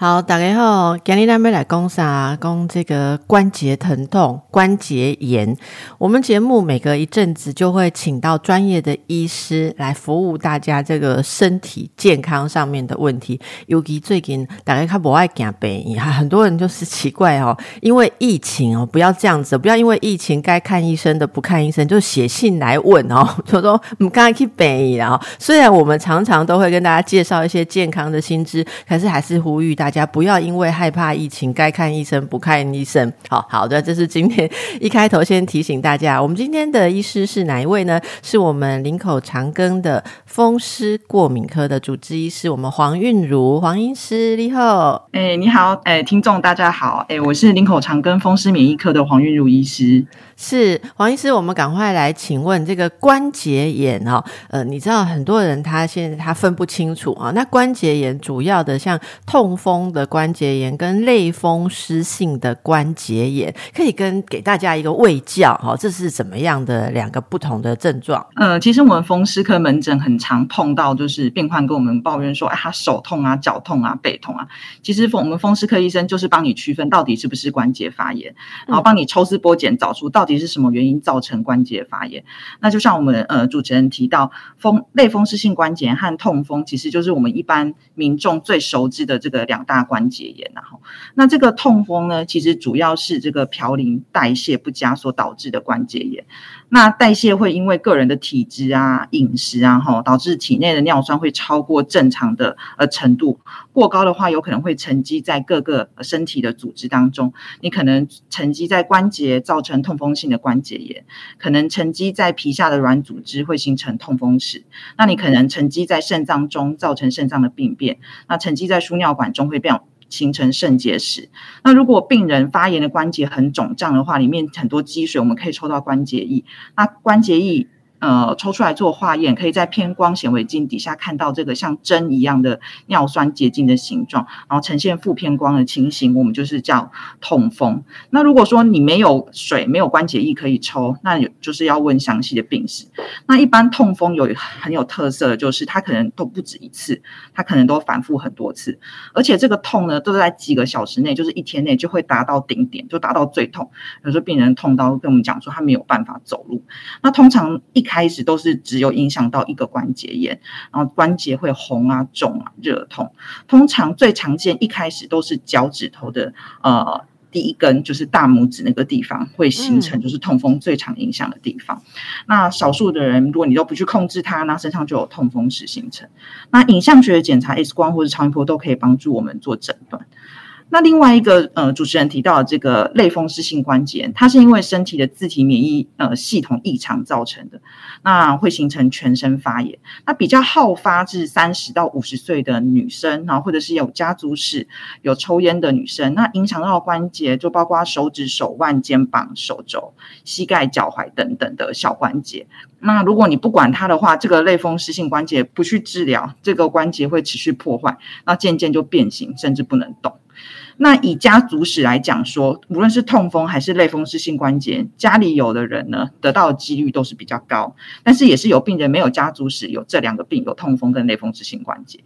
好，大家好，今天咱们来讲啥？讲这个关节疼痛、关节炎。我们节目每隔一阵子就会请到专业的医师来服务大家这个身体健康上面的问题。尤其最近大家看不爱讲病，还很多人就是奇怪哦，因为疫情哦，不要这样子，不要因为疫情该看医生的不看医生，就写信来问哦，就说我们刚才去病然后虽然我们常常都会跟大家介绍一些健康的新知，可是还是呼吁大。大家不要因为害怕疫情，该看医生不看医生。好好的，这是今天 一开头先提醒大家，我们今天的医师是哪一位呢？是我们林口长庚的风湿过敏科的主治医师，我们黄韵如黄医师，你好。哎，你好，哎，听众大家好，哎，我是林口长庚风湿免疫科的黄韵如医师。是黄医师，我们赶快来请问这个关节炎哦，呃，你知道很多人他现在他分不清楚啊，那关节炎主要的像痛风的关节炎跟类风湿性的关节炎，可以跟给大家一个卫教哈，这是怎么样的两个不同的症状？呃，其实我们风湿科门诊很常碰到，就是病患跟我们抱怨说，哎，他手痛啊、脚痛啊、背痛啊，其实我们风湿科医生就是帮你区分到底是不是关节发炎，然后帮你抽丝剥茧找出到。到底是什么原因造成关节发炎？那就像我们呃主持人提到，风类风湿性关节和痛风，其实就是我们一般民众最熟知的这个两大关节炎。然后，那这个痛风呢，其实主要是这个嘌呤代谢不佳所导致的关节炎。那代谢会因为个人的体质啊、饮食啊，哈，导致体内的尿酸会超过正常的呃程度，过高的话，有可能会沉积在各个身体的组织当中。你可能沉积在关节，造成痛风性的关节炎；可能沉积在皮下的软组织，会形成痛风石。那你可能沉积在肾脏中，造成肾脏的病变。那沉积在输尿管中，会变。形成肾结石。那如果病人发炎的关节很肿胀的话，里面很多积水，我们可以抽到关节液。那关节液。呃，抽出来做化验，可以在偏光显微镜底下看到这个像针一样的尿酸结晶的形状，然后呈现负偏光的情形，我们就是叫痛风。那如果说你没有水，没有关节液可以抽，那就是要问详细的病史。那一般痛风有很有特色的就是，它可能都不止一次，它可能都反复很多次，而且这个痛呢，都在几个小时内，就是一天内就会达到顶点，就达到最痛。有时候病人痛到跟我们讲说，他没有办法走路。那通常一开始都是只有影响到一个关节炎，然后关节会红啊、肿啊、热痛。通常最常见一开始都是脚趾头的呃第一根，就是大拇指那个地方会形成，就是痛风最常影响的地方。那少数的人，如果你都不去控制它，那身上就有痛风石形成。那影像学的检查、X 光或者超音波都可以帮助我们做诊断。那另外一个呃，主持人提到的这个类风湿性关节炎，它是因为身体的自体免疫呃系统异常造成的，那会形成全身发炎。那比较好发至三十到五十岁的女生，然后或者是有家族史、有抽烟的女生，那影响到关节就包括手指、手腕、肩膀、手肘、膝盖、脚踝等等的小关节。那如果你不管它的话，这个类风湿性关节不去治疗，这个关节会持续破坏，那渐渐就变形，甚至不能动。那以家族史来讲，说无论是痛风还是类风湿性关节，家里有的人呢，得到的几率都是比较高。但是也是有病人没有家族史，有这两个病，有痛风跟类风湿性关节。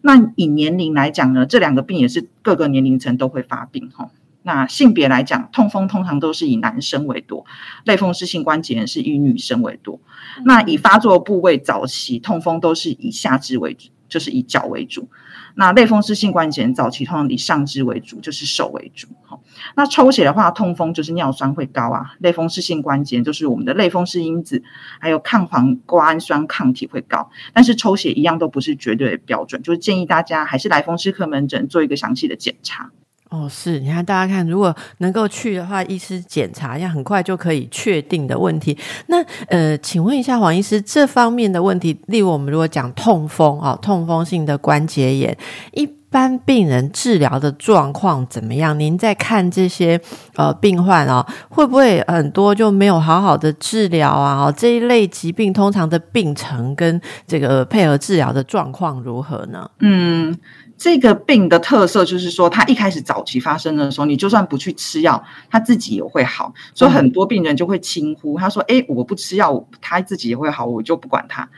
那以年龄来讲呢，这两个病也是各个年龄层都会发病哈。那性别来讲，痛风通常都是以男生为多，类风湿性关节是以女生为多。那以发作部位早期，痛风都是以下肢为主，就是以脚为主。那类风湿性关节早期通常以上肢为主，就是手为主。好，那抽血的话，痛风就是尿酸会高啊。类风湿性关节就是我们的类风湿因子，还有抗黄瓜氨酸抗体会高，但是抽血一样都不是绝对标准，就是建议大家还是来风湿科门诊做一个详细的检查。哦，是，你看大家看，如果能够去的话，医师检查一下，很快就可以确定的问题。那呃，请问一下黄医师，这方面的问题，例如我们如果讲痛风啊，痛风性的关节炎，一般病人治疗的状况怎么样？您在看这些呃病患啊，会不会很多就没有好好的治疗啊？这一类疾病通常的病程跟这个配合治疗的状况如何呢？嗯。这个病的特色就是说，它一开始早期发生的时候，你就算不去吃药，它自己也会好。所以很多病人就会轻忽，他说：“哎，我不吃药，他自己也会好，我就不管它。”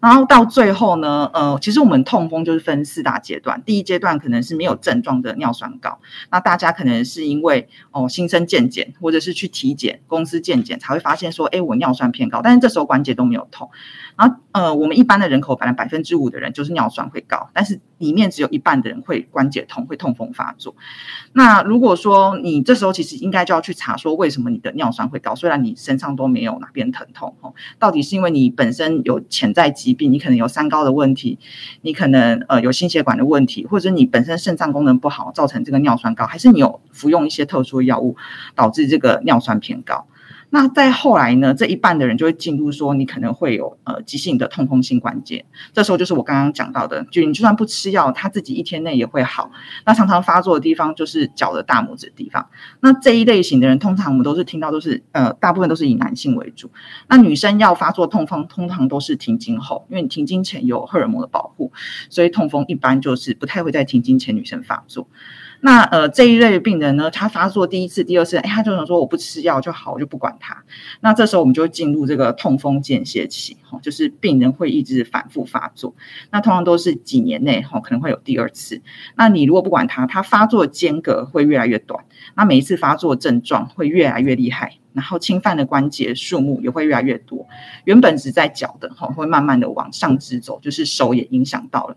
然后到最后呢，呃，其实我们痛风就是分四大阶段。第一阶段可能是没有症状的尿酸高，那大家可能是因为哦新生健检或者是去体检，公司健检才会发现说：“哎，我尿酸偏高。”但是这时候关节都没有痛。然后呃，我们一般的人口，反正百分之五的人就是尿酸会高，但是里面只有一半的人会关节痛，会痛风发作。那如果说你这时候其实应该就要去查说为什么你的尿酸会高，虽然你身上都没有哪边疼痛哦，到底是因为你本身有潜在疾病，你可能有三高的问题，你可能呃有心血管的问题，或者你本身肾脏功能不好造成这个尿酸高，还是你有服用一些特殊药物导致这个尿酸偏高？那在后来呢，这一半的人就会进入说，你可能会有呃急性的痛风性关节，这时候就是我刚刚讲到的，就你就算不吃药，他自己一天内也会好。那常常发作的地方就是脚的大拇指的地方。那这一类型的人，通常我们都是听到都是呃，大部分都是以男性为主。那女生要发作痛风，通常都是停经后，因为你停经前有荷尔蒙的保护，所以痛风一般就是不太会在停经前女生发作。那呃这一类病人呢，他发作第一次、第二次，哎，他就想说我不吃药就好，我就不管他。那这时候我们就进入这个痛风间歇期，哈，就是病人会一直反复发作。那通常都是几年内，哈，可能会有第二次。那你如果不管他，他发作间隔会越来越短，那每一次发作症状会越来越厉害。然后侵犯的关节数目也会越来越多，原本只在脚的哈，会慢慢的往上肢走，就是手也影响到了。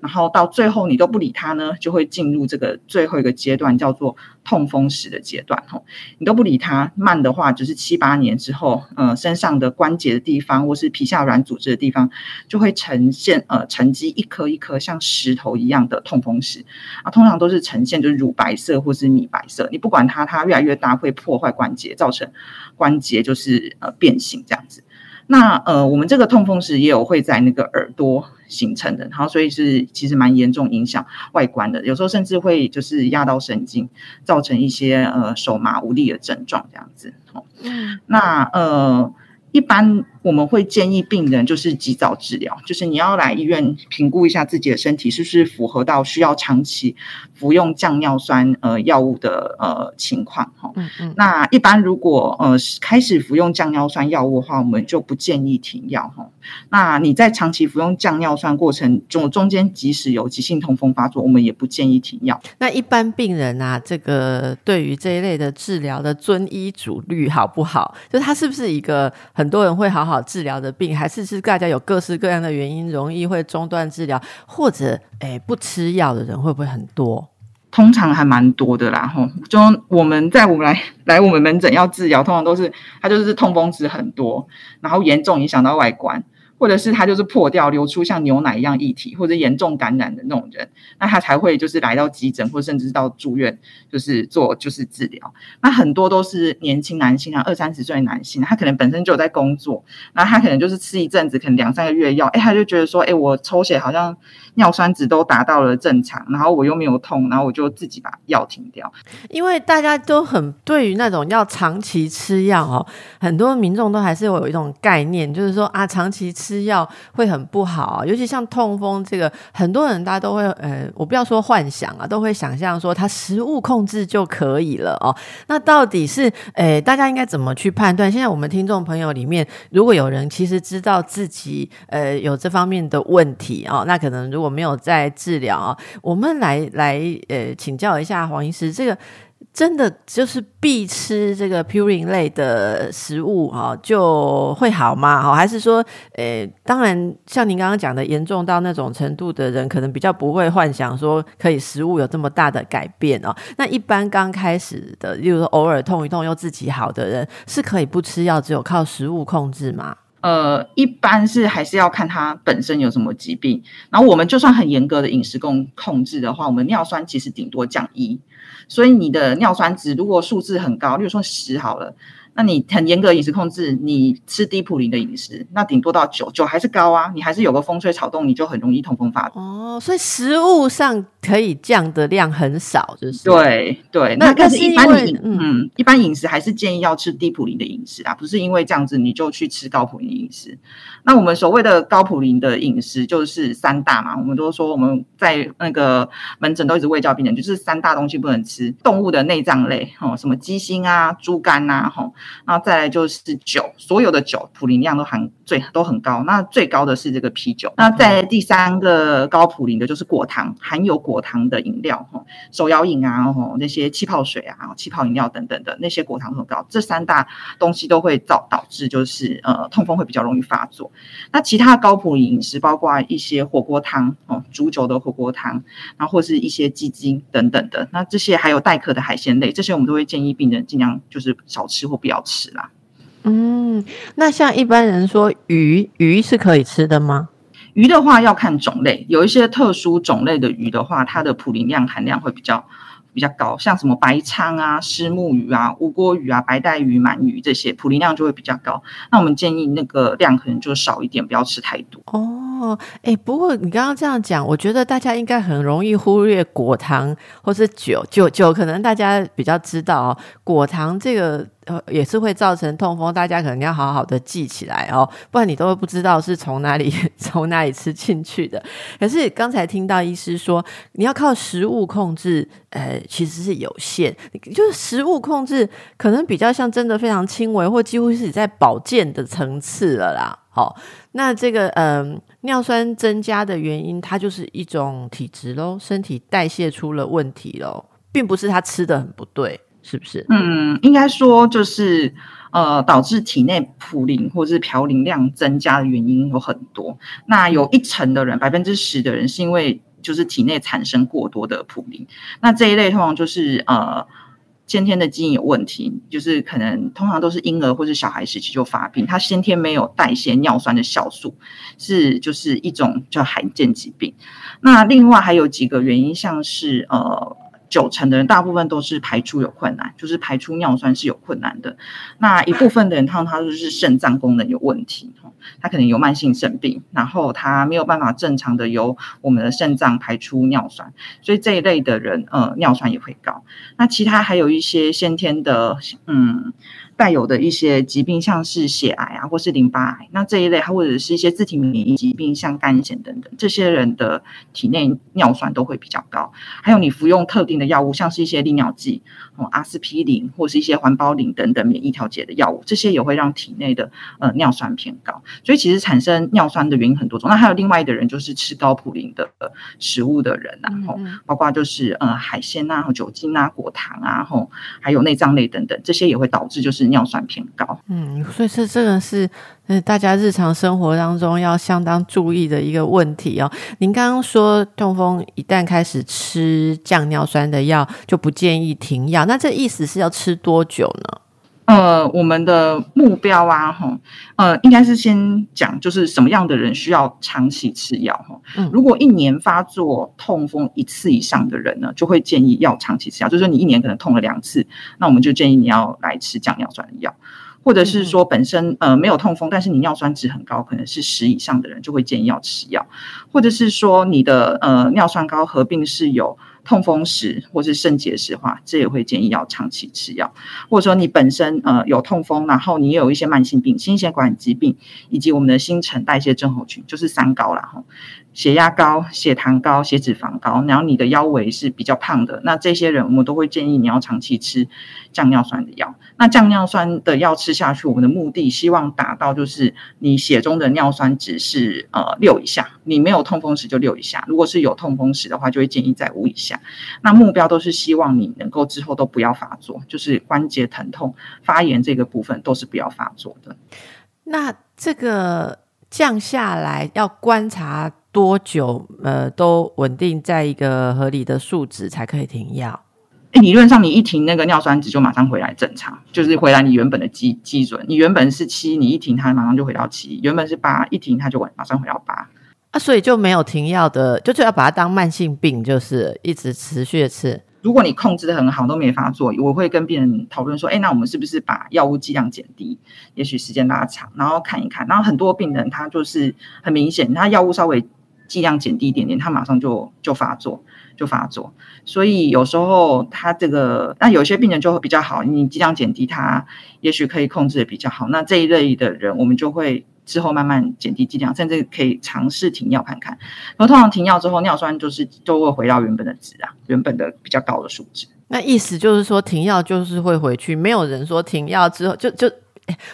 然后到最后你都不理它呢，就会进入这个最后一个阶段，叫做痛风石的阶段哈。你都不理它，慢的话就是七八年之后，呃，身上的关节的地方或是皮下软组织的地方，就会呈现呃沉积一颗一颗像石头一样的痛风石啊，通常都是呈现就是乳白色或是米白色。你不管它，它越来越大，会破坏关节，造成。关节就是呃变形这样子，那呃我们这个痛风石也有会在那个耳朵形成的，然后所以是其实蛮严重影响外观的，有时候甚至会就是压到神经，造成一些呃手麻无力的症状这样子。嗯，那呃。一般我们会建议病人就是及早治疗，就是你要来医院评估一下自己的身体是不是符合到需要长期服用降尿酸呃药物的呃情况哈。嗯嗯。那一般如果呃开始服用降尿酸药物的话，我们就不建议停药哈。那你在长期服用降尿酸过程中中间即使有急性痛风发作，我们也不建议停药。那一般病人啊，这个对于这一类的治疗的遵医嘱率好不好？就他是不是一个？很多人会好好好治疗的病，还是是大家有各式各样的原因，容易会中断治疗，或者诶不吃药的人会不会很多？通常还蛮多的啦，吼。就我们在我们来来我们门诊要治疗，通常都是他就是痛风值很多，然后严重影响到外观。或者是他就是破掉流出像牛奶一样液体，或者严重感染的那种人，那他才会就是来到急诊，或甚至到住院，就是做就是治疗。那很多都是年轻男性啊，二三十岁男性，他可能本身就有在工作，那他可能就是吃一阵子，可能两三个月药，哎，他就觉得说，哎，我抽血好像尿酸值都达到了正常，然后我又没有痛，然后我就自己把药停掉。因为大家都很对于那种要长期吃药哦，很多民众都还是有一种概念，就是说啊，长期吃。吃药会很不好，尤其像痛风这个，很多人大家都会，呃，我不要说幻想啊，都会想象说他食物控制就可以了哦。那到底是，诶，大家应该怎么去判断？现在我们听众朋友里面，如果有人其实知道自己，呃，有这方面的问题哦，那可能如果没有在治疗啊，我们来来，呃，请教一下黄医师这个。真的就是必吃这个 purine 类的食物哈，就会好吗？哈，还是说，诶，当然，像您刚刚讲的，严重到那种程度的人，可能比较不会幻想说可以食物有这么大的改变哦。那一般刚开始的，例如说偶尔痛一痛又自己好的人，是可以不吃药，只有靠食物控制吗？呃，一般是还是要看他本身有什么疾病。然后我们就算很严格的饮食控控制的话，我们尿酸其实顶多降一。所以你的尿酸值如果数字很高，例如说十好了，那你很严格饮食控制，你吃低普林的饮食，那顶多到九九还是高啊，你还是有个风吹草动，你就很容易痛风发作。哦，所以食物上可以降的量很少，就是对对。那但是一般嗯，一般饮食还是建议要吃低普林的饮食啊，不是因为这样子你就去吃高普林饮食。那我们所谓的高普林的饮食就是三大嘛，我们都说我们在那个门诊都一直喂教病人，就是三大东西不能吃：动物的内脏类，哦，什么鸡心啊、猪肝呐，吼，然后再来就是酒，所有的酒普林量都含最都很高，那最高的是这个啤酒。那在第三个高普林的就是果糖，含有果糖的饮料，吼，手摇饮啊，吼，那些气泡水啊、气泡饮料等等的那些果糖很高，这三大东西都会造导致就是呃痛风会比较容易发作。那其他高普饮食包括一些火锅汤哦，煮酒的火锅汤，然后或是一些鸡精等等的。那这些还有待客的海鲜类，这些我们都会建议病人尽量就是少吃或不要吃啦。嗯，那像一般人说鱼，鱼是可以吃的吗？鱼的话要看种类，有一些特殊种类的鱼的话，它的普林量含量会比较。比较高，像什么白鲳啊、虱目鱼啊、乌锅鱼啊、白带鱼、鳗鱼这些，普林量就会比较高。那我们建议那个量可能就少一点，不要吃太多。哦，哦哎，不过你刚刚这样讲，我觉得大家应该很容易忽略果糖或是酒，酒酒可能大家比较知道哦，果糖这个。呃，也是会造成痛风，大家可能要好好的记起来哦，不然你都会不知道是从哪里 从哪里吃进去的。可是刚才听到医师说，你要靠食物控制，呃，其实是有限，就是食物控制可能比较像真的非常轻微，或几乎是在保健的层次了啦。好，那这个嗯，尿酸增加的原因，它就是一种体质喽，身体代谢出了问题喽，并不是他吃的很不对。是不是？嗯，应该说就是呃，导致体内普林或是嘌呤量增加的原因有很多。那有一成的人，百分之十的人是因为就是体内产生过多的普林。那这一类通常就是呃先天的基因有问题，就是可能通常都是婴儿或是小孩时期就发病，他先天没有代谢尿酸的酵素，是就是一种叫罕见疾病。那另外还有几个原因，像是呃。九成的人，大部分都是排出有困难，就是排出尿酸是有困难的。那一部分的人，他他就是肾脏功能有问题，他可能有慢性肾病，然后他没有办法正常的由我们的肾脏排出尿酸，所以这一类的人，呃，尿酸也会高。那其他还有一些先天的，嗯。带有的一些疾病，像是血癌啊，或是淋巴癌，那这一类，或者是一些自体免疫疾病，像肝炎等等，这些人的体内尿酸都会比较高。还有你服用特定的药物，像是一些利尿剂，哦，阿司匹林或是一些环孢林等等免疫调节的药物，这些也会让体内的呃尿酸偏高。所以其实产生尿酸的原因很多种。那还有另外的人，就是吃高普林的食物的人啊，吼，包括就是呃海鲜啊、酒精啊、果糖啊，吼，还有内脏类等等，这些也会导致就是。尿酸偏高，嗯，所以这这个是呃大家日常生活当中要相当注意的一个问题哦。您刚刚说痛风一旦开始吃降尿酸的药，就不建议停药，那这意思是要吃多久呢？呃，我们的目标啊，哈，呃，应该是先讲，就是什么样的人需要长期吃药哈。如果一年发作痛风一次以上的人呢，就会建议要长期吃药。就是说，你一年可能痛了两次，那我们就建议你要来吃降尿酸的药，或者是说本身呃没有痛风，但是你尿酸值很高，可能是十以上的人，就会建议要吃药，或者是说你的呃尿酸高合并是有。痛风石或是肾结石的话，这也会建议要长期吃药。或者说你本身呃有痛风，然后你有一些慢性病、心血管疾病，以及我们的新陈代谢症候群，就是三高了哈。血压高、血糖高、血脂肪高，然后你的腰围是比较胖的，那这些人我们都会建议你要长期吃降尿酸的药。那降尿酸的药吃下去，我们的目的希望达到就是你血中的尿酸值是呃六以下，你没有痛风时就六以下，如果是有痛风时的话，就会建议在五以下。那目标都是希望你能够之后都不要发作，就是关节疼痛、发炎这个部分都是不要发作的。那这个降下来要观察。多久呃都稳定在一个合理的数值才可以停药？理论上你一停那个尿酸值就马上回来正常，就是回来你原本的基基准。你原本是七，你一停它马上就回到七；原本是八，一停它就马上回到八。啊，所以就没有停药的，就就要把它当慢性病，就是一直持续吃。如果你控制的很好都没发作，我会跟病人讨论说，哎，那我们是不是把药物剂量减低？也许时间拉长，然后看一看。然后很多病人他就是很明显，他药物稍微剂量减低一点点，他马上就就发作，就发作。所以有时候他这个，那有些病人就会比较好，你剂量减低，他也许可以控制的比较好。那这一类的人，我们就会。之后慢慢减低剂量，甚至可以尝试停药看看。然后通常停药之后，尿酸就是都会回到原本的值啊，原本的比较高的数值。那意思就是说，停药就是会回去，没有人说停药之后就就。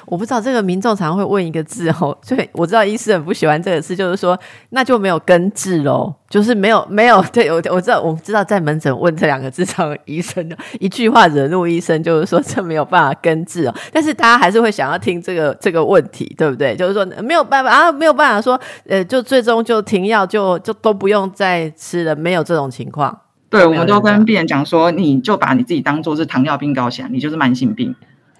我不知道这个民众常会问一个字哦，所以我知道医师很不喜欢这个字，就是说那就没有根治喽，就是没有没有对我我知道我知道在门诊问这两个字，常医生的一句话惹怒医生，就是说这没有办法根治哦，但是大家还是会想要听这个这个问题，对不对？就是说没有办法啊，没有办法说呃，就最终就停药，就就都不用再吃了，没有这种情况。对，我们都跟病人讲说，你就把你自己当做是糖尿病高血压，你就是慢性病。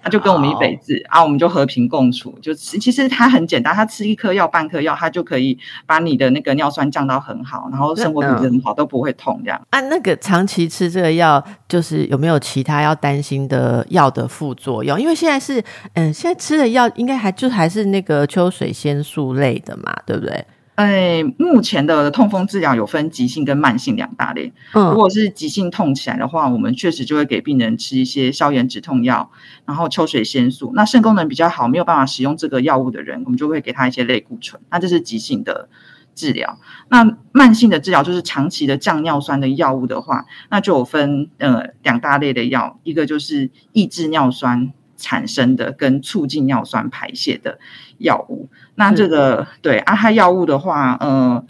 他就跟我们一辈子啊，我们就和平共处。就吃，其实它很简单，它吃一颗药、半颗药，它就可以把你的那个尿酸降到很好，然后生活品质很好，都不会痛这样。啊，那个长期吃这个药，就是有没有其他要担心的药的副作用？因为现在是，嗯，现在吃的药应该还就还是那个秋水仙素类的嘛，对不对？哎，目前的痛风治疗有分急性跟慢性两大类。嗯，如果是急性痛起来的话，我们确实就会给病人吃一些消炎止痛药，然后秋水仙素。那肾功能比较好，没有办法使用这个药物的人，我们就会给他一些类固醇。那这是急性的治疗。那慢性的治疗就是长期的降尿酸的药物的话，那就有分呃两大类的药，一个就是抑制尿酸。产生的跟促进尿酸排泄的药物，那这个对阿哈药物的话，呃，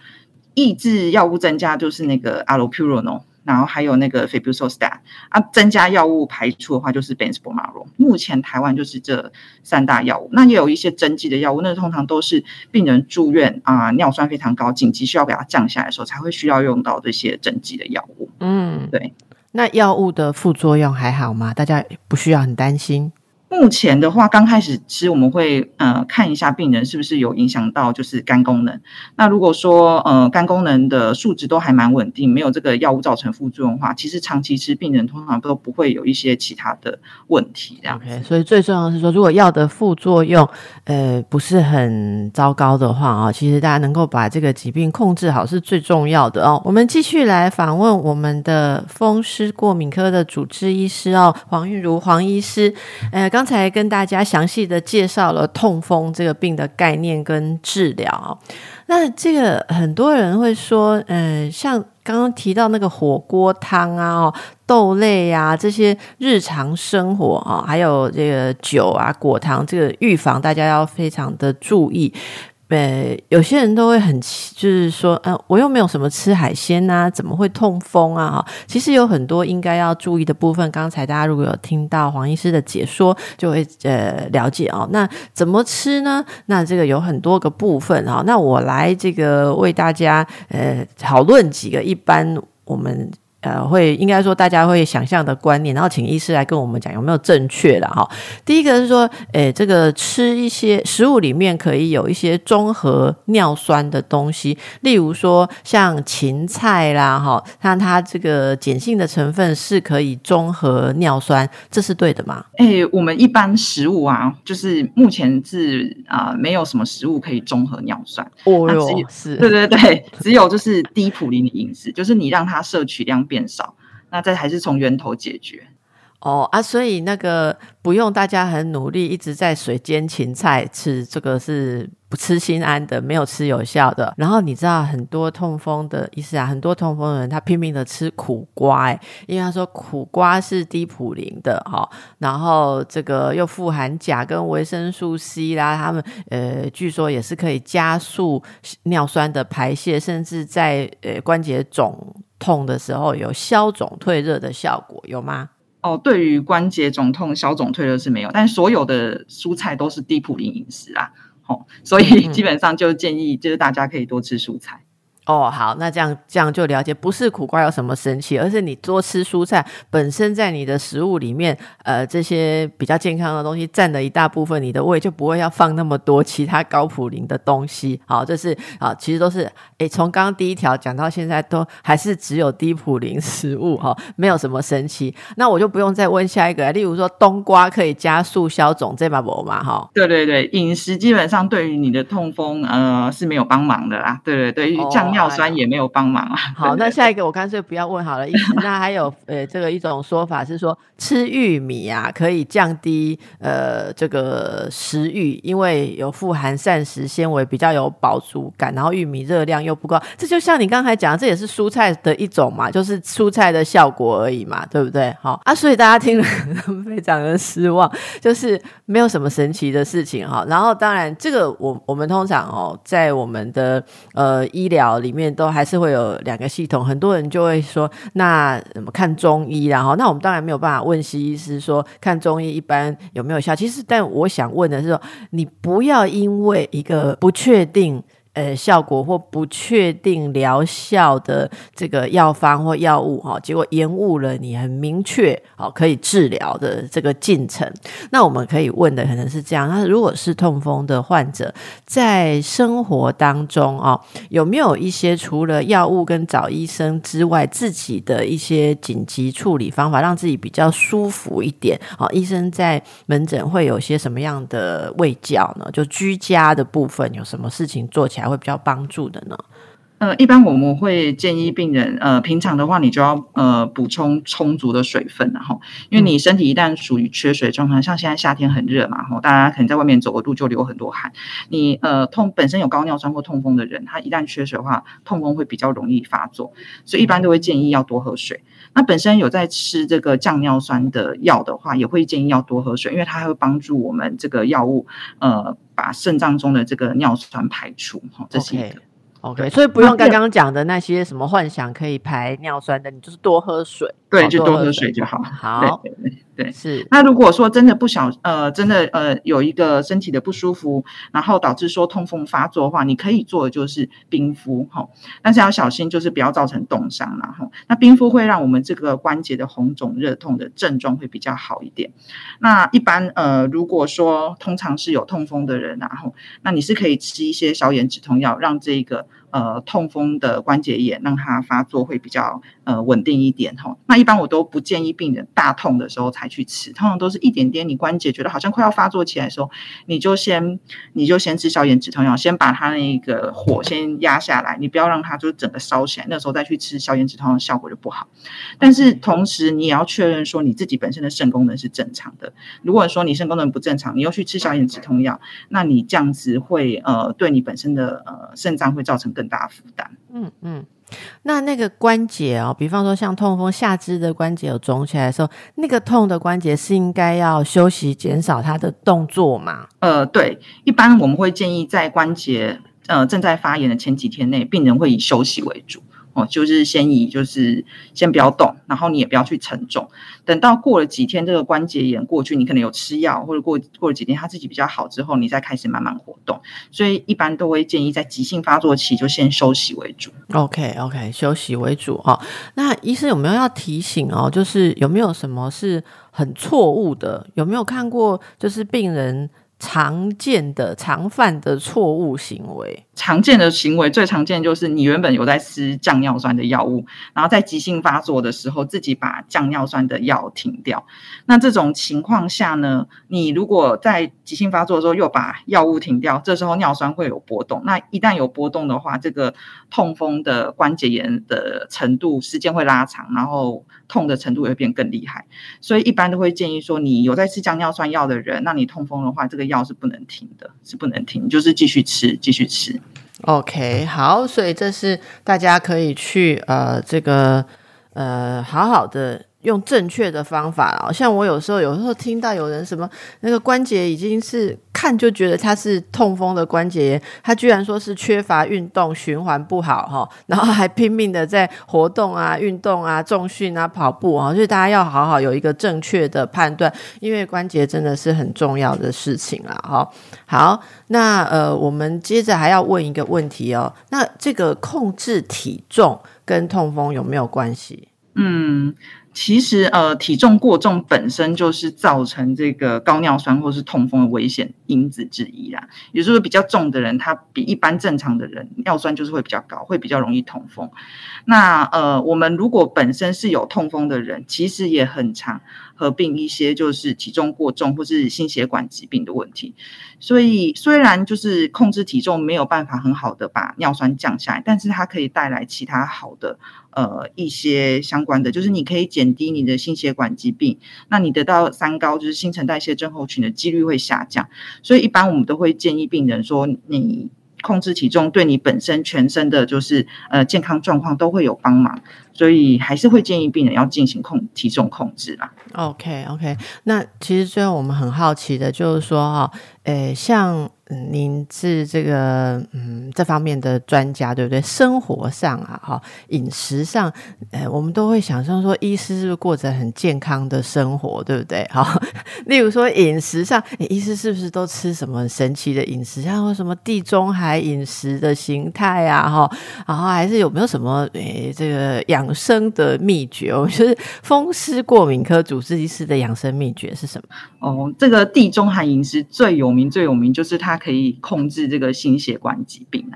抑制药物增加就是那个 allopurinol，然后还有那个 febuxostat，啊，增加药物排出的话就是 benzbromarone。目前台湾就是这三大药物，那也有一些针剂的药物，那通常都是病人住院啊，尿酸非常高，紧急需要给它降下来的时候才会需要用到这些针剂的药物。嗯，对。那药物的副作用还好吗？大家不需要很担心。目前的话，刚开始吃我们会呃看一下病人是不是有影响到就是肝功能。那如果说呃肝功能的数值都还蛮稳定，没有这个药物造成副作用的话，其实长期吃病人通常都不会有一些其他的问题。这样，OK。所以最重要的是说，如果药的副作用呃不是很糟糕的话啊，其实大家能够把这个疾病控制好是最重要的哦。我们继续来访问我们的风湿过敏科的主治医师哦，黄玉如黄医师，呃。刚才跟大家详细的介绍了痛风这个病的概念跟治疗。那这个很多人会说，嗯，像刚刚提到那个火锅汤啊、豆类啊这些日常生活啊，还有这个酒啊、果糖，这个预防大家要非常的注意。呃，有些人都会很，就是说，嗯，我又没有什么吃海鲜呐，怎么会痛风啊？哈，其实有很多应该要注意的部分。刚才大家如果有听到黄医师的解说，就会呃了解哦。那怎么吃呢？那这个有很多个部分哈。那我来这个为大家呃讨论几个一般我们。呃，会应该说大家会想象的观念，然后请医师来跟我们讲有没有正确的哈。第一个是说，诶，这个吃一些食物里面可以有一些中和尿酸的东西，例如说像芹菜啦，哈，那它这个碱性的成分是可以中和尿酸，这是对的吗？诶，我们一般食物啊，就是目前是啊，没有什么食物可以中和尿酸。哦哟，是，对对对，只有就是低普林的饮食，就是你让它摄取量。变少，那这还是从源头解决哦啊，所以那个不用大家很努力一直在水煎芹菜吃，这个是不吃心安的，没有吃有效的。然后你知道很多痛风的意思啊，很多痛风的人他拼命的吃苦瓜，哎，因为他说苦瓜是低普林的哈，然后这个又富含钾跟维生素 C 啦，他们呃据说也是可以加速尿酸的排泄，甚至在呃关节肿。痛的时候有消肿退热的效果，有吗？哦，对于关节肿痛消肿退热是没有，但所有的蔬菜都是低普林饮食啊，哦，所以基本上就建议就是大家可以多吃蔬菜。哦，好，那这样这样就了解，不是苦瓜有什么神奇，而是你多吃蔬菜本身在你的食物里面，呃，这些比较健康的东西占了一大部分，你的胃就不会要放那么多其他高普林的东西。好，这是啊，其实都是诶，从刚刚第一条讲到现在，都还是只有低普林食物哈，没有什么神奇。那我就不用再问下一个，例如说冬瓜可以加速消肿，这把不嘛哈？对对对，饮食基本上对于你的痛风呃是没有帮忙的啦。对对对，降。尿酸也没有帮忙啊。好，那下一个我干脆不要问好了。那还有呃，这个一种说法是说，吃玉米啊可以降低呃这个食欲，因为有富含膳食纤维，比较有饱足感，然后玉米热量又不高。这就像你刚才讲，这也是蔬菜的一种嘛，就是蔬菜的效果而已嘛，对不对？好啊，所以大家听了非常的失望，就是没有什么神奇的事情哈。然后当然，这个我我们通常哦，在我们的呃医疗。里里面都还是会有两个系统，很多人就会说，那怎么看中医？然后，那我们当然没有办法问西医师说看中医一般有没有效。其实，但我想问的是说，你不要因为一个不确定。呃，效果或不确定疗效的这个药方或药物哈，结果延误了你很明确好可以治疗的这个进程。那我们可以问的可能是这样：那如果是痛风的患者，在生活当中啊，有没有一些除了药物跟找医生之外，自己的一些紧急处理方法，让自己比较舒服一点？好，医生在门诊会有些什么样的卫教呢？就居家的部分有什么事情做起来？会比较帮助的呢？呃，一般我们会建议病人，呃，平常的话，你就要呃补充充足的水分，然后，因为你身体一旦属于缺水状态，像现在夏天很热嘛，吼，大家可能在外面走个路就流很多汗，你呃痛本身有高尿酸或痛风的人，他一旦缺水的话，痛风会比较容易发作，所以一般都会建议要多喝水。那本身有在吃这个降尿酸的药的话，也会建议要多喝水，因为它会帮助我们这个药物呃把肾脏中的这个尿酸排出，哈，这是一个。OK，所以不用刚刚讲的那些什么幻想可以排尿酸的，你就是多喝水。对，就多喝水就好。好，对对对，是。那如果说真的不小，呃，真的呃有一个身体的不舒服，然后导致说痛风发作的话，你可以做的就是冰敷哈，但是要小心，就是不要造成冻伤然后那冰敷会让我们这个关节的红肿热痛的症状会比较好一点。那一般呃，如果说通常是有痛风的人，然后那你是可以吃一些消炎止痛药，让这个呃痛风的关节炎让它发作会比较呃稳定一点哈。那一般我都不建议病人大痛的时候才去吃，通常都是一点点，你关节觉得好像快要发作起来的时候，你就先你就先吃消炎止痛药，先把它那个火先压下来，你不要让它就整个烧起来，那时候再去吃消炎止痛药效果就不好。但是同时你也要确认说你自己本身的肾功能是正常的。如果说你肾功能不正常，你又去吃消炎止痛药，那你这样子会呃对你本身的呃肾脏会造成更大的负担。嗯嗯。那那个关节哦，比方说像痛风下肢的关节有肿起来的时候，那个痛的关节是应该要休息，减少它的动作吗？呃，对，一般我们会建议在关节呃正在发炎的前几天内，病人会以休息为主。哦，就是先以就是先不要动，然后你也不要去承重，等到过了几天这个关节炎过去，你可能有吃药或者过过了几天他自己比较好之后，你再开始慢慢活动。所以一般都会建议在急性发作期就先休息为主。OK OK，休息为主哈。那医生有没有要提醒哦？就是有没有什么是很错误的？有没有看过就是病人？常见的、常犯的错误行为，常见的行为最常见就是你原本有在吃降尿酸的药物，然后在急性发作的时候自己把降尿酸的药停掉。那这种情况下呢，你如果在急性发作的时候又把药物停掉，这时候尿酸会有波动。那一旦有波动的话，这个痛风的关节炎的程度时间会拉长，然后痛的程度也会变更厉害。所以一般都会建议说，你有在吃降尿酸药的人，那你痛风的话，这个。药是不能停的，是不能停，就是继续吃，继续吃。OK，好，所以这是大家可以去呃，这个呃，好好的用正确的方法。像我有时候有时候听到有人什么那个关节已经是看就觉得他是痛风的关节炎，他居然说是缺乏运动，循环不好哈，然后还拼命的在活动啊、运动啊、重训啊、跑步啊，所以大家要好好有一个正确的判断，因为关节真的是很重要的事情啦哈。好，那呃，我们接着还要问一个问题哦，那这个控制体重跟痛风有没有关系？嗯。其实，呃，体重过重本身就是造成这个高尿酸或是痛风的危险因子之一啦。也就是，比较重的人，他比一般正常的人尿酸就是会比较高，会比较容易痛风。那呃，我们如果本身是有痛风的人，其实也很常合并一些就是体重过重或是心血管疾病的问题。所以，虽然就是控制体重没有办法很好的把尿酸降下来，但是它可以带来其他好的呃一些相关的，就是你可以减低你的心血管疾病，那你得到三高就是新陈代谢症候群的几率会下降。所以，一般我们都会建议病人说，你控制体重对你本身全身的就是呃健康状况都会有帮忙。所以，还是会建议病人要进行控体重控制啦。OK OK，那其实最后我们很好奇的就是说哈。诶，像嗯您是这个嗯这方面的专家，对不对？生活上啊，哈，饮食上，呃，我们都会想象说，医师是不是过着很健康的生活，对不对？哈，例如说饮食上，医师是不是都吃什么神奇的饮食，像什么地中海饮食的形态啊，哈，然后还是有没有什么诶这个养生的秘诀？我觉得风湿过敏科主治医师的养生秘诀是什么？哦，这个地中海饮食最有。名最有名就是它可以控制这个心血管疾病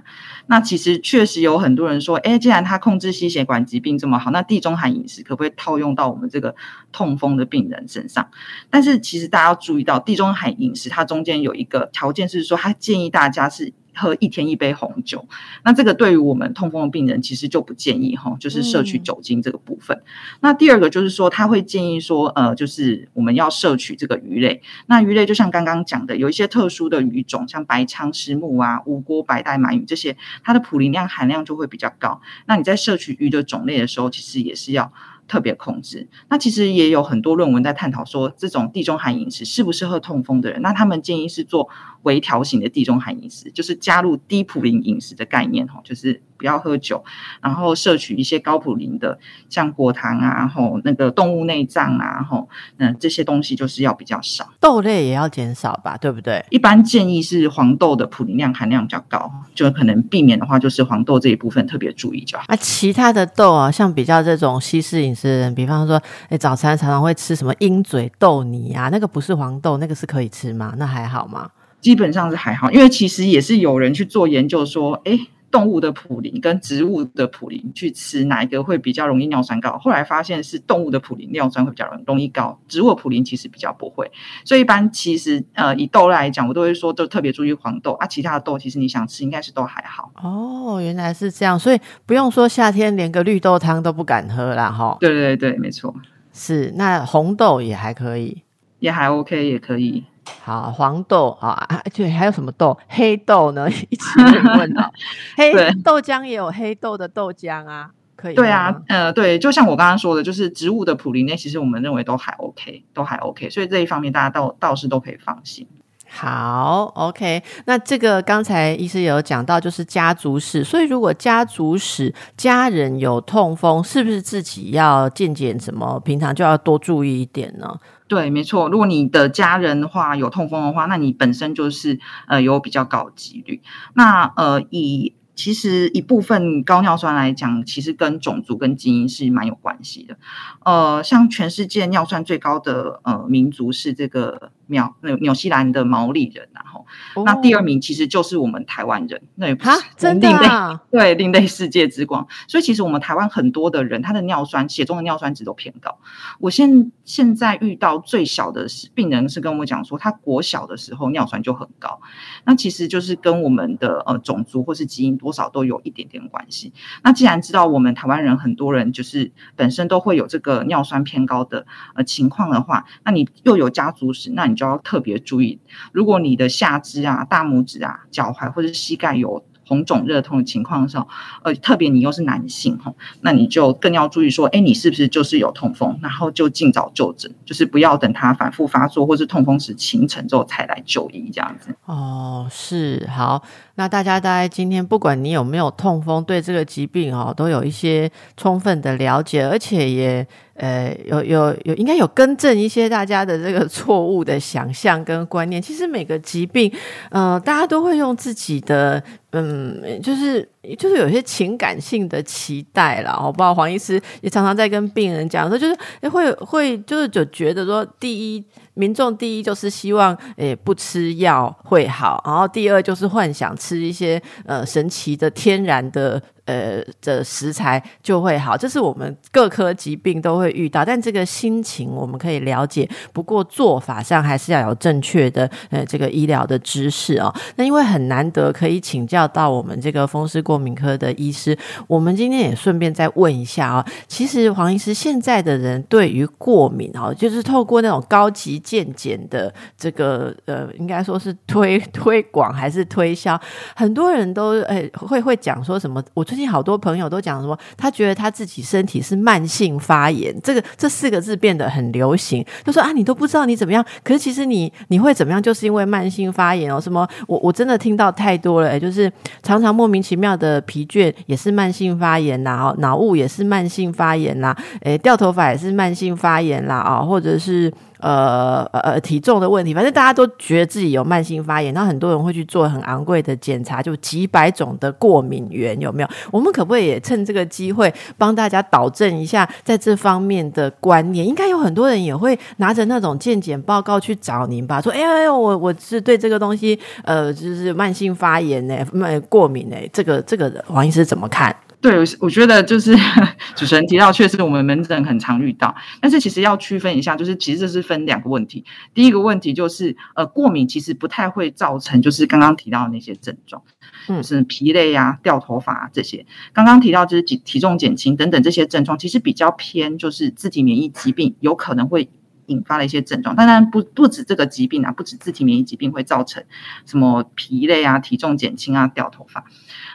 那其实确实有很多人说，哎，既然它控制心血管疾病这么好，那地中海饮食可不可以套用到我们这个痛风的病人身上？但是其实大家要注意到，地中海饮食它中间有一个条件是说，它建议大家是。喝一天一杯红酒，那这个对于我们痛风的病人其实就不建议哈，就是摄取酒精这个部分。那第二个就是说，他会建议说，呃，就是我们要摄取这个鱼类。那鱼类就像刚刚讲的，有一些特殊的鱼种，像白鲳石目啊、无锅白带鳗鱼这些，它的普林量含量就会比较高。那你在摄取鱼的种类的时候，其实也是要。特别控制，那其实也有很多论文在探讨说，这种地中海饮食适不适合痛风的人。那他们建议是做微调型的地中海饮食，就是加入低普林饮食的概念，哈，就是。不要喝酒，然后摄取一些高普林的，像果糖啊，吼那个动物内脏啊，吼那这些东西就是要比较少。豆类也要减少吧，对不对？一般建议是黄豆的普林量含量比较高，就可能避免的话，就是黄豆这一部分特别注意就好。啊，其他的豆啊，像比较这种西式饮食的人，比方说，哎，早餐常常会吃什么鹰嘴豆泥啊，那个不是黄豆，那个是可以吃吗？那还好吗？基本上是还好，因为其实也是有人去做研究说，哎。动物的普林跟植物的普林去吃哪一个会比较容易尿酸高？后来发现是动物的普林尿酸会比较容容易高，植物普林其实比较不会。所以一般其实呃以豆类来讲，我都会说都特别注意黄豆啊，其他的豆其实你想吃应该是都还好。哦，原来是这样，所以不用说夏天连个绿豆汤都不敢喝啦。哈。对对对，没错，是那红豆也还可以，也还 OK，也可以。好，黄豆啊，对，还有什么豆？黑豆呢？一起问到 黑豆浆也有黑豆的豆浆啊，可以。对啊，呃，对，就像我刚刚说的，就是植物的普林内，其实我们认为都还 OK，都还 OK，所以这一方面大家倒倒是都可以放心。好，OK，那这个刚才医师有讲到，就是家族史，所以如果家族史家人有痛风，是不是自己要健检？什么平常就要多注意一点呢？对，没错。如果你的家人的话有痛风的话，那你本身就是呃有比较高的几率。那呃以其实一部分高尿酸来讲，其实跟种族跟基因是蛮有关系的。呃，像全世界尿酸最高的呃民族是这个。纽纽西兰的毛利人，然后那第二名其实就是我们台湾人，那也不是真的 对另类世界之光。所以其实我们台湾很多的人，他的尿酸血中的尿酸值都偏高。我现现在遇到最小的病人是跟我讲说，他国小的时候尿酸就很高，那其实就是跟我们的呃种族或是基因多少都有一点点关系。那既然知道我们台湾人很多人就是本身都会有这个尿酸偏高的呃情况的话，那你又有家族史，那你就要特别注意，如果你的下肢啊、大拇指啊、脚踝或者膝盖有红肿热痛的情况的时候，呃，特别你又是男性哈，那你就更要注意说，哎，你是不是就是有痛风，然后就尽早就诊，就是不要等它反复发作或是痛风时形成之后才来就医这样子。哦，是好。那大家大概今天不管你有没有痛风，对这个疾病哦，都有一些充分的了解，而且也呃有有有应该有更正一些大家的这个错误的想象跟观念。其实每个疾病，呃，大家都会用自己的嗯，就是就是有些情感性的期待啦。我不知道黄医师也常常在跟病人讲说，就是会会就是就觉得说，第一。民众第一就是希望诶不吃药会好，然后第二就是幻想吃一些呃神奇的天然的。呃的食材就会好，这是我们各科疾病都会遇到，但这个心情我们可以了解。不过做法上还是要有正确的呃这个医疗的知识哦。那因为很难得可以请教到我们这个风湿过敏科的医师，我们今天也顺便再问一下啊。其实黄医师现在的人对于过敏哦，就是透过那种高级健检的这个呃，应该说是推推广还是推销，很多人都诶会会讲说什么我。最近好多朋友都讲什么，他觉得他自己身体是慢性发炎，这个这四个字变得很流行。就说啊，你都不知道你怎么样，可是其实你你会怎么样，就是因为慢性发炎哦。什么？我我真的听到太多了，就是常常莫名其妙的疲倦也是慢性发炎呐，哦，脑雾也是慢性发炎呐，诶，掉头发也是慢性发炎啦，啊，或者是。呃呃体重的问题，反正大家都觉得自己有慢性发炎，那很多人会去做很昂贵的检查，就几百种的过敏源有没有？我们可不可以也趁这个机会帮大家导正一下在这方面的观念？应该有很多人也会拿着那种健检报告去找您吧，说：“哎呀，我我是对这个东西，呃，就是慢性发炎呢，慢过敏呢，这个这个黄医师怎么看？”对，我觉得就是 主持人提到，确实我们门诊很常遇到。但是其实要区分一下，就是其实这是分两个问题。第一个问题就是，呃，过敏其实不太会造成，就是刚刚提到的那些症状，就是疲累啊、掉头发啊这些。刚刚提到就是体体重减轻等等这些症状，其实比较偏就是自体免疫疾病有可能会。引发了一些症状，当然不不止这个疾病啊，不止自体免疫疾病会造成什么疲累啊、体重减轻啊、掉头发。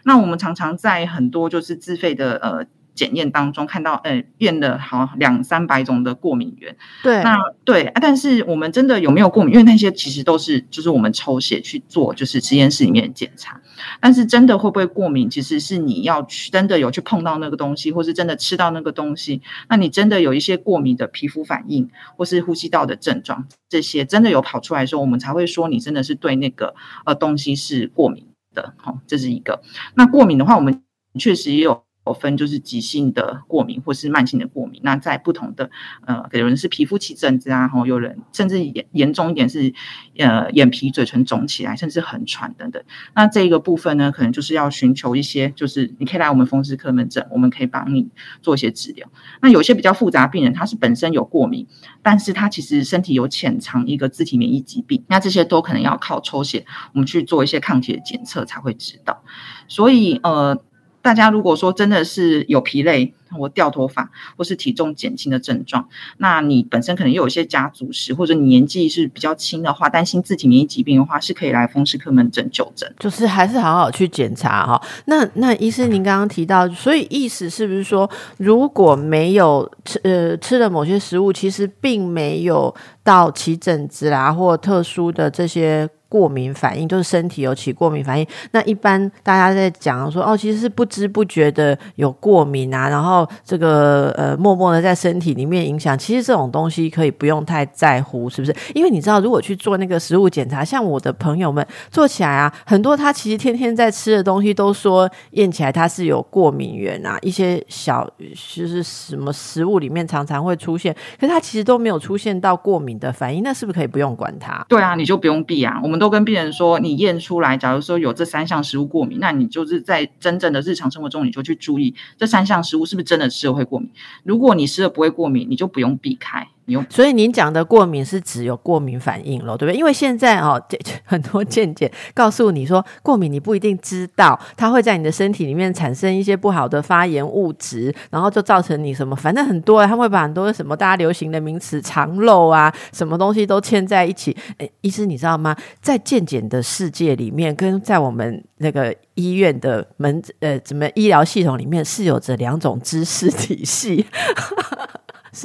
那我们常常在很多就是自费的呃。检验当中看到，呃，验了好两三百种的过敏源。对，那对，但是我们真的有没有过敏？因为那些其实都是就是我们抽血去做，就是实验室里面检查。但是真的会不会过敏，其实是你要去真的有去碰到那个东西，或是真的吃到那个东西，那你真的有一些过敏的皮肤反应，或是呼吸道的症状，这些真的有跑出来的时候，我们才会说你真的是对那个呃东西是过敏的。好，这是一个。那过敏的话，我们确实也有。有分就是急性的过敏或是慢性的过敏，那在不同的呃，有人是皮肤起疹子啊，然后有人甚至严严重一点是呃眼皮、嘴唇肿起来，甚至很喘等等。那这一个部分呢，可能就是要寻求一些，就是你可以来我们风湿科门诊，我们可以帮你做一些治疗。那有些比较复杂病人，他是本身有过敏，但是他其实身体有潜藏一个自体免疫疾病，那这些都可能要靠抽血，我们去做一些抗体的检测才会知道。所以呃。大家如果说真的是有疲累、我掉头发，或是体重减轻的症状，那你本身可能又有一些家族史，或者你年纪是比较轻的话，担心自体免疫疾病的话，是可以来风湿科门诊就诊。就是还是好好去检查哈。那那医生，您刚刚提到，所以意思是不是说，如果没有吃呃吃了某些食物，其实并没有到起疹子啦，或特殊的这些。过敏反应就是身体有起过敏反应，那一般大家在讲说哦，其实是不知不觉的有过敏啊，然后这个呃默默的在身体里面影响，其实这种东西可以不用太在乎，是不是？因为你知道，如果去做那个食物检查，像我的朋友们做起来啊，很多他其实天天在吃的东西都说验起来他是有过敏源啊，一些小就是什么食物里面常常会出现，可是他其实都没有出现到过敏的反应，那是不是可以不用管它？对啊，你就不用避啊，我们。都跟病人说，你验出来，假如说有这三项食物过敏，那你就是在真正的日常生活中，你就去注意这三项食物是不是真的吃了会过敏。如果你吃了不会过敏，你就不用避开。所以您讲的过敏是只有过敏反应咯，对不对？因为现在哦，很多见解告诉你说，过敏你不一定知道，它会在你的身体里面产生一些不好的发炎物质，然后就造成你什么，反正很多，他会把很多什么大家流行的名词肠漏啊，什么东西都牵在一起。诶，医师你知道吗？在健检的世界里面，跟在我们那个医院的门呃怎么医疗系统里面，是有着两种知识体系。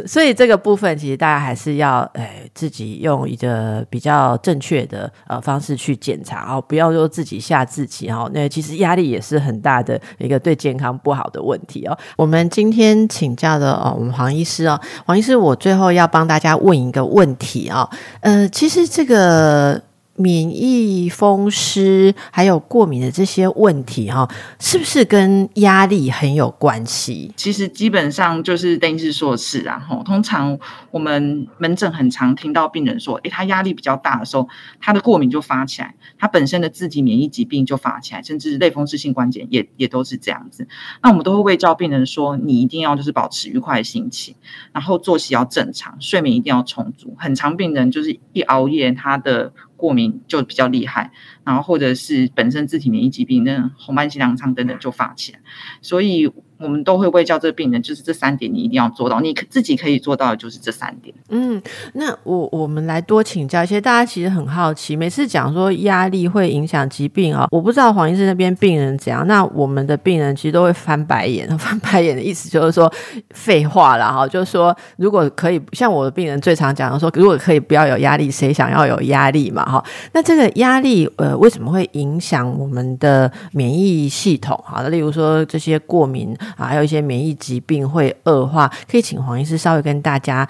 所以这个部分其实大家还是要诶自己用一个比较正确的呃方式去检查哦，不要说自己吓自己哦。那其实压力也是很大的一个对健康不好的问题哦。我们今天请教的哦，我们黄医师哦，黄医师，我最后要帮大家问一个问题啊，呃，其实这个。免疫风湿还有过敏的这些问题哈，是不是跟压力很有关系？其实基本上就是等于是说是啊，吼，通常我们门诊很常听到病人说，诶，他压力比较大的时候，他的过敏就发起来，他本身的自体免疫疾病就发起来，甚至类风湿性关节也也都是这样子。那我们都会为教病人说，你一定要就是保持愉快的心情，然后作息要正常，睡眠一定要充足。很常病人就是一熬夜，他的过敏就比较厉害，然后或者是本身自体免疫疾病，那红斑性狼疮等等就发起来，所以。我们都会为教这个病人，就是这三点你一定要做到，你可自己可以做到的就是这三点。嗯，那我我们来多请教一些，大家其实很好奇，每次讲说压力会影响疾病啊，我不知道黄医师那边病人怎样，那我们的病人其实都会翻白眼，翻白眼的意思就是说废话了哈，就是说如果可以，像我的病人最常讲的说，如果可以不要有压力，谁想要有压力嘛哈？那这个压力呃为什么会影响我们的免疫系统？好，例如说这些过敏。啊，还有一些免疫疾病会恶化，可以请黄医师稍微跟大家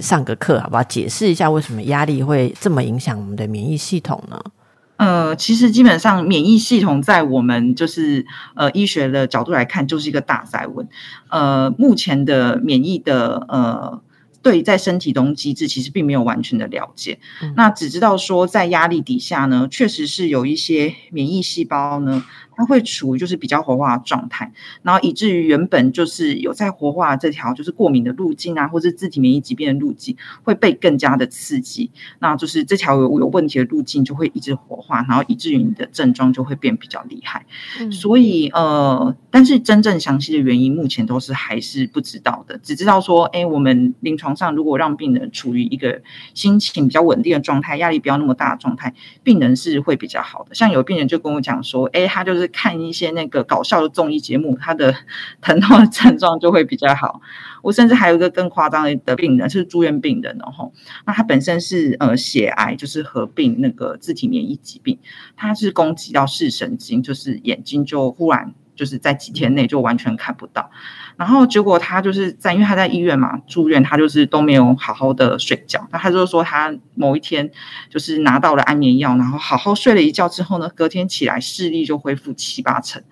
上个课，好不好？解释一下为什么压力会这么影响我们的免疫系统呢？呃，其实基本上免疫系统在我们就是呃医学的角度来看，就是一个大灾问。呃，目前的免疫的呃对在身体中机制，其实并没有完全的了解。那只知道说在压力底下呢，确实是有一些免疫细胞呢。它会处于就是比较活化的状态，然后以至于原本就是有在活化这条就是过敏的路径啊，或者自体免疫疾病的路径会被更加的刺激，那就是这条有有问题的路径就会一直活化，然后以至于你的症状就会变比较厉害。所以呃，但是真正详细的原因目前都是还是不知道的，只知道说，哎，我们临床上如果让病人处于一个心情比较稳定的状态，压力不要那么大的状态，病人是会比较好的。像有病人就跟我讲说，哎，他就是。看一些那个搞笑的综艺节目，他的 疼痛的症状就会比较好。我甚至还有一个更夸张的病人，是住院病人，然后那他本身是呃血癌，就是合并那个自体免疫疾病，他是攻击到视神经，就是眼睛就忽然就是在几天内就完全看不到。然后结果他就是在，因为他在医院嘛住院，他就是都没有好好的睡觉。那他就说他某一天就是拿到了安眠药，然后好好睡了一觉之后呢，隔天起来视力就恢复七八成。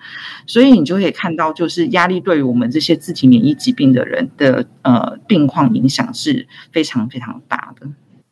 所以你就可以看到，就是压力对于我们这些自体免疫疾病的人的呃病况影响是非常非常大的。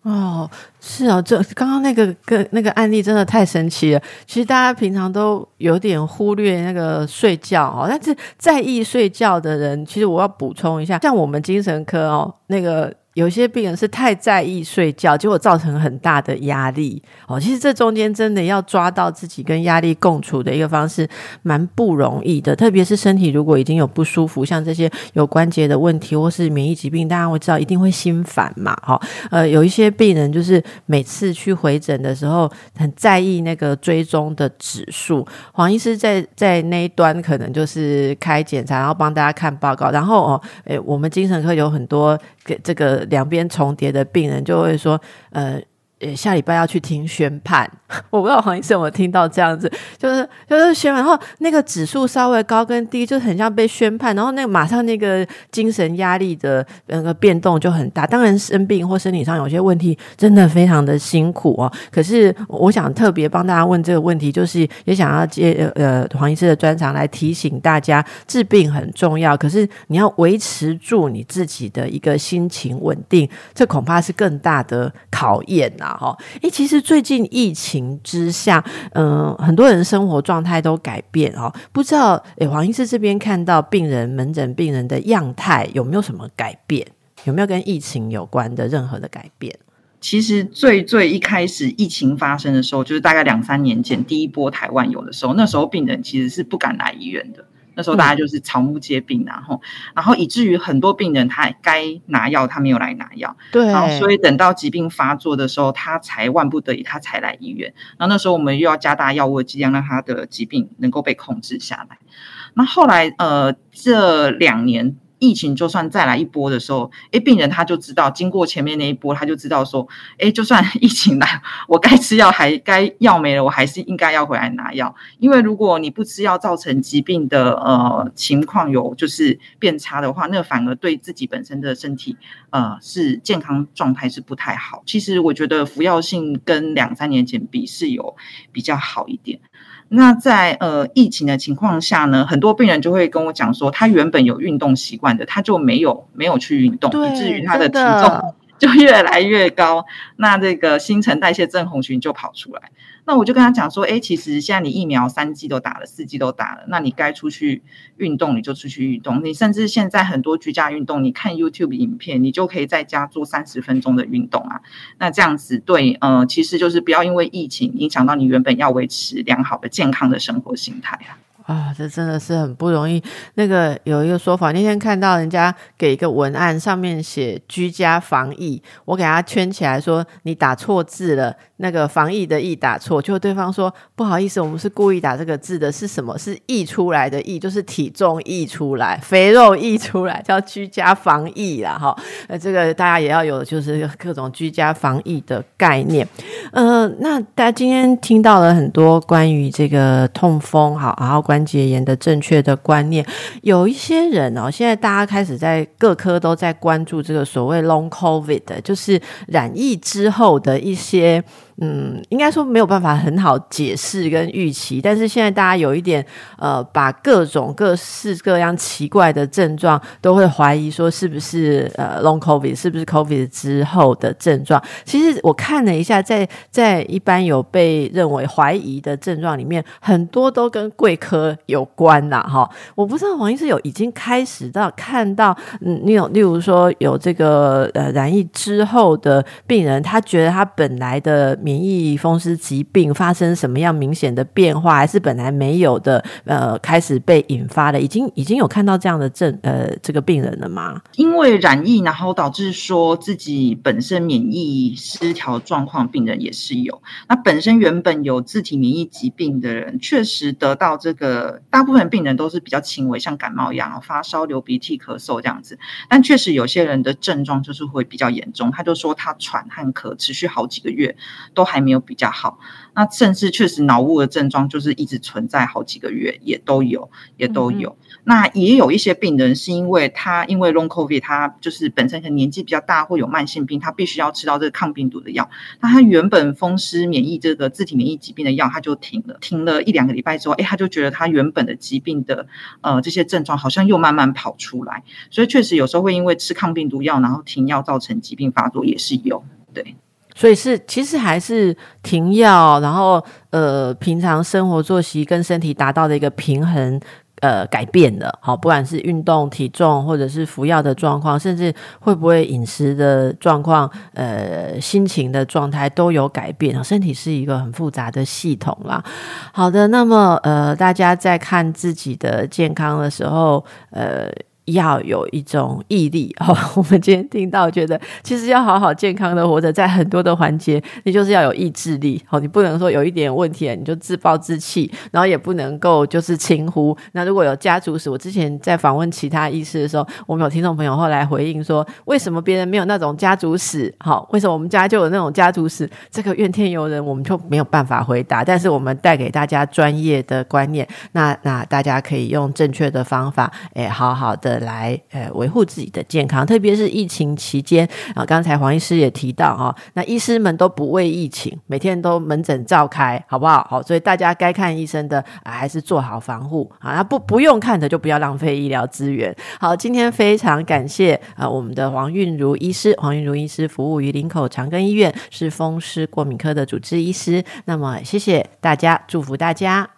哦，是哦，这刚刚那个个那个案例真的太神奇了。其实大家平常都有点忽略那个睡觉哦，但是在意睡觉的人，其实我要补充一下，像我们精神科哦，那个。有些病人是太在意睡觉，结果造成很大的压力哦。其实这中间真的要抓到自己跟压力共处的一个方式，蛮不容易的。特别是身体如果已经有不舒服，像这些有关节的问题或是免疫疾病，大家会知道一定会心烦嘛。哈，呃，有一些病人就是每次去回诊的时候，很在意那个追踪的指数。黄医师在在那一端可能就是开检查，然后帮大家看报告，然后哦，诶，我们精神科有很多给这个。两边重叠的病人就会说，呃。呃，下礼拜要去听宣判，我不知道黄医生有没有听到这样子，就是就是宣判，然后那个指数稍微高跟低，就很像被宣判，然后那个马上那个精神压力的那个变动就很大。当然生病或身体上有些问题，真的非常的辛苦哦。可是我想特别帮大家问这个问题，就是也想要接呃黄医师的专长来提醒大家，治病很重要，可是你要维持住你自己的一个心情稳定，这恐怕是更大的考验哈，哎，其实最近疫情之下，嗯，很多人生活状态都改变哦。不知道，哎，黄医师这边看到病人门诊病人的样态有没有什么改变？有没有跟疫情有关的任何的改变？其实最最一开始疫情发生的时候，就是大概两三年前第一波台湾有的时候，那时候病人其实是不敢来医院的。那时候大家就是草木皆兵，然后，然后以至于很多病人他该拿药他没有来拿药，对，然后所以等到疾病发作的时候，他才万不得已他才来医院。然后那时候我们又要加大药物的剂量，让他的疾病能够被控制下来。那后来呃这两年。疫情就算再来一波的时候，哎，病人他就知道，经过前面那一波，他就知道说，哎，就算疫情来，我该吃药还 该药没了，我还是应该要回来拿药。因为如果你不吃药，造成疾病的呃情况有就是变差的话，那反而对自己本身的身体呃是健康状态是不太好。其实我觉得服药性跟两三年前比是有比较好一点。那在呃疫情的情况下呢，很多病人就会跟我讲说，他原本有运动习惯的，他就没有没有去运动，以至于他的体重就越来越高。那这个新陈代谢症候群就跑出来。那我就跟他讲说，哎，其实现在你疫苗三剂都打了，四剂都打了，那你该出去运动你就出去运动。你甚至现在很多居家运动，你看 YouTube 影片，你就可以在家做三十分钟的运动啊。那这样子对，呃，其实就是不要因为疫情影响到你原本要维持良好的健康的生活心态啊。啊，这真的是很不容易。那个有一个说法，那天看到人家给一个文案，上面写“居家防疫”，我给他圈起来说：“你打错字了。”那个“防疫”的“疫”打错，就对方说：“不好意思，我们是故意打这个字的，是什么？是溢出来的‘溢’，就是体重溢出来，肥肉溢出来，叫居家防疫啦。”哈，那，这个大家也要有，就是各种居家防疫的概念。呃，那大家今天听到了很多关于这个痛风，好，然后关。关节炎的正确的观念，有一些人哦，现在大家开始在各科都在关注这个所谓 long covid，就是染疫之后的一些。嗯，应该说没有办法很好解释跟预期，但是现在大家有一点呃，把各种各式各样奇怪的症状都会怀疑说是不是呃 long covid，是不是 covid 之后的症状？其实我看了一下，在在一般有被认为怀疑的症状里面，很多都跟贵科有关呐，哈。我不知道黄医师有已经开始到看到嗯，那种例如说有这个呃染疫之后的病人，他觉得他本来的。免疫风湿疾病发生什么样明显的变化，还是本来没有的？呃，开始被引发的，已经已经有看到这样的症呃这个病人了吗？因为染疫，然后导致说自己本身免疫失调状况，病人也是有。那本身原本有自体免疫疾病的人，确实得到这个，大部分病人都是比较轻微，像感冒一样，发烧、流鼻涕、咳嗽这样子。但确实有些人的症状就是会比较严重，他就说他喘和咳持续好几个月。都还没有比较好，那甚至确实脑雾的症状就是一直存在好几个月，也都有，也都有。那也有一些病人是因为他因为 long covid，他就是本身可能年纪比较大或有慢性病，他必须要吃到这个抗病毒的药。那他原本风湿免疫这个自体免疫疾病的药，他就停了，停了一两个礼拜之后，哎，他就觉得他原本的疾病的呃这些症状好像又慢慢跑出来，所以确实有时候会因为吃抗病毒药然后停药造成疾病发作也是有，对。所以是，其实还是停药，然后呃，平常生活作息跟身体达到的一个平衡，呃，改变的。好，不管是运动、体重，或者是服药的状况，甚至会不会饮食的状况，呃，心情的状态都有改变。身体是一个很复杂的系统啦。好的，那么呃，大家在看自己的健康的时候，呃。要有一种毅力 哦。我们今天听到，觉得其实要好好健康的活着，在很多的环节，你就是要有意志力哦。你不能说有一点问题你就自暴自弃，然后也不能够就是轻忽。那如果有家族史，我之前在访问其他医师的时候，我们有听众朋友后来回应说，为什么别人没有那种家族史？好，为什么我们家就有那种家族史？这个怨天尤人，我们就没有办法回答。但是我们带给大家专业的观念，那那大家可以用正确的方法，哎，好好的。来，呃，维护自己的健康，特别是疫情期间啊。刚才黄医师也提到哈，那医师们都不畏疫情，每天都门诊召开，好不好？好，所以大家该看医生的啊，还是做好防护啊。那不不用看的，就不要浪费医疗资源。好，今天非常感谢啊，我们的黄韵如医师，黄韵如医师服务于林口长庚医院，是风湿过敏科的主治医师。那么，谢谢大家，祝福大家。